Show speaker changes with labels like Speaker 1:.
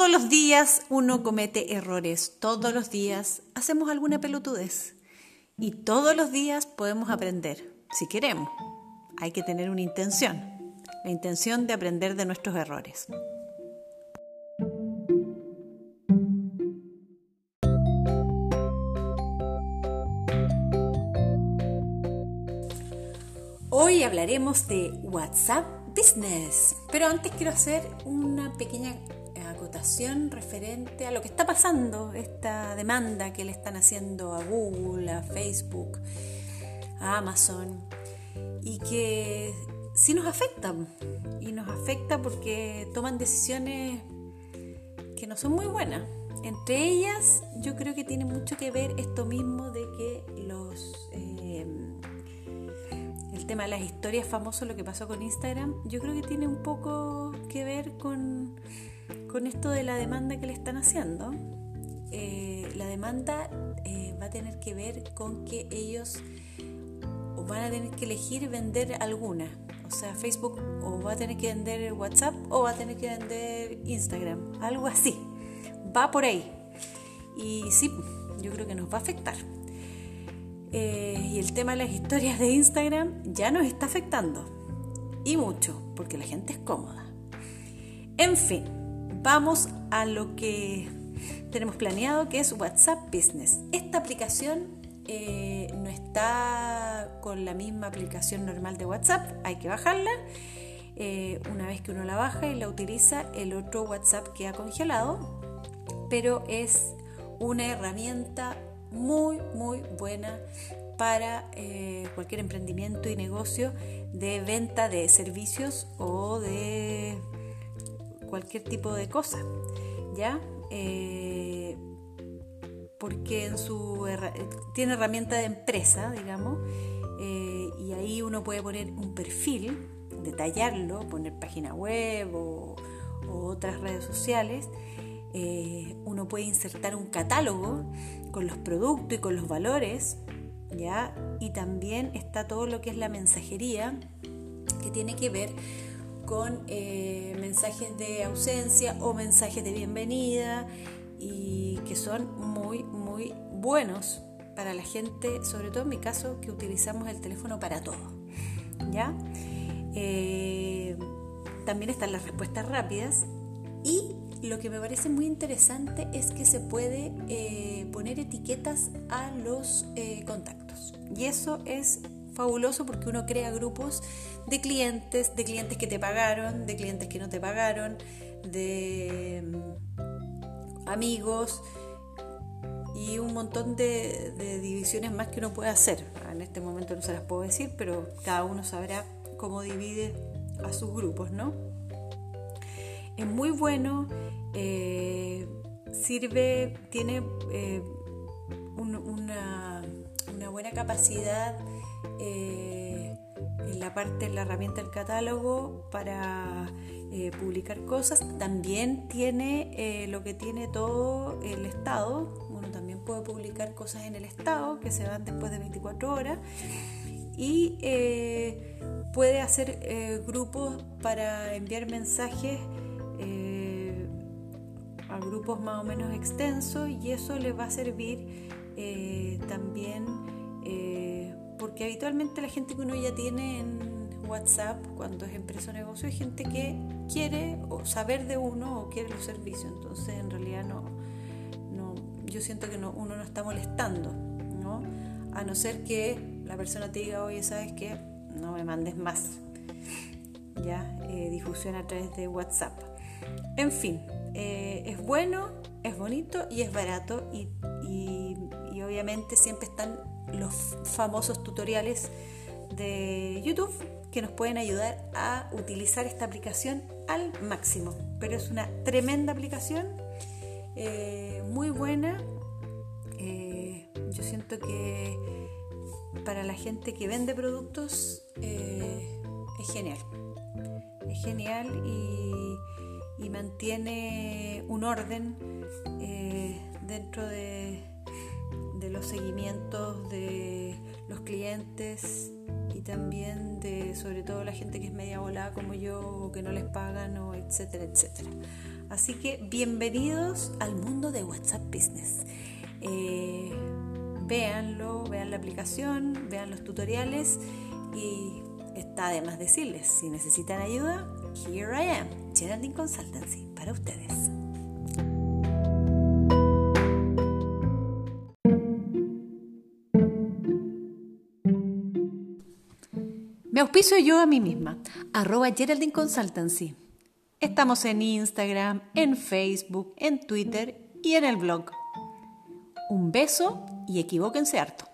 Speaker 1: Todos los días uno comete errores, todos los días hacemos alguna pelotudez y todos los días podemos aprender, si queremos. Hay que tener una intención, la intención de aprender de nuestros errores. Hoy hablaremos de WhatsApp Business, pero antes quiero hacer una pequeña acotación referente a lo que está pasando, esta demanda que le están haciendo a Google, a Facebook, a Amazon, y que sí nos afecta, y nos afecta porque toman decisiones que no son muy buenas. Entre ellas, yo creo que tiene mucho que ver esto mismo de que los... Eh, el tema de las historias famoso, lo que pasó con Instagram, yo creo que tiene un poco que ver con con esto de la demanda que le están haciendo, eh, la demanda eh, va a tener que ver con que ellos van a tener que elegir vender alguna. O sea, Facebook o va a tener que vender WhatsApp o va a tener que vender Instagram. Algo así. Va por ahí. Y sí, yo creo que nos va a afectar. Eh, y el tema de las historias de Instagram ya nos está afectando. Y mucho, porque la gente es cómoda. En fin, vamos a lo que tenemos planeado, que es WhatsApp Business. Esta aplicación eh, no está con la misma aplicación normal de WhatsApp, hay que bajarla. Eh, una vez que uno la baja y la utiliza, el otro WhatsApp queda congelado, pero es una herramienta muy, muy buena para eh, cualquier emprendimiento y negocio de venta de servicios o de cualquier tipo de cosa, ¿ya? Eh, porque en su tiene herramienta de empresa, digamos, eh, y ahí uno puede poner un perfil, detallarlo, poner página web o, otras redes sociales. Eh, uno puede insertar un catálogo con los productos y con los valores, ¿ya? Y también está todo lo que es la mensajería, que tiene que ver con eh, mensajes de ausencia o mensajes de bienvenida y que son muy, muy buenos para la gente, sobre todo en mi caso, que utilizamos el teléfono para todo. ¿Ya? Eh, también están las respuestas rápidas y lo que me parece muy interesante es que se puede eh, poner etiquetas a los contactos. Y eso es fabuloso porque uno crea grupos de clientes, de clientes que te pagaron, de clientes que no te pagaron, de mm, amigos y un montón de, divisiones más que uno puede hacer. En este momento no se las puedo decir, pero cada uno sabrá cómo divide a sus grupos, ¿no? Es muy bueno, eh, sirve, tiene eh, una, buena capacidad eh, en la parte, en la herramienta del catálogo para eh, publicar cosas. También tiene eh, lo que tiene todo el Estado. Uno también puede publicar cosas en el Estado que se van después de 24 horas. Y puede hacer grupos para enviar mensajes grupos más o menos extensos y eso les va a servir también porque habitualmente la gente que uno ya tiene en WhatsApp cuando es empresa o negocio es gente que quiere saber de uno o quiere los servicios, entonces en realidad no, no yo siento que no, uno no está molestando, ¿no? A no ser que la persona te diga, oye, ¿sabes qué? No me mandes más, ¿ya? Eh, difusión a través de WhatsApp. En fin, eh, es bueno, es bonito y es barato y, y obviamente siempre están los famosos tutoriales de YouTube que nos pueden ayudar a utilizar esta aplicación al máximo. Pero es una tremenda aplicación, eh, muy buena. Eh, yo siento que para la gente que vende productos es genial. Es genial y, y mantiene un orden dentro de de los seguimientos de los clientes y también de sobre todo la gente que es media volada como yo o que no les pagan o etcétera, etcétera. Así que bienvenidos al mundo de WhatsApp Business. Eh, véanlo, vean la aplicación, vean los tutoriales y está además decirles, si necesitan ayuda, here I am, Geraldine Consultancy, para ustedes. Me auspicio yo a mí misma, arroba Geraldine Consultancy. Estamos en Instagram, en Facebook, en Twitter y en el blog. Un beso y equivóquense harto.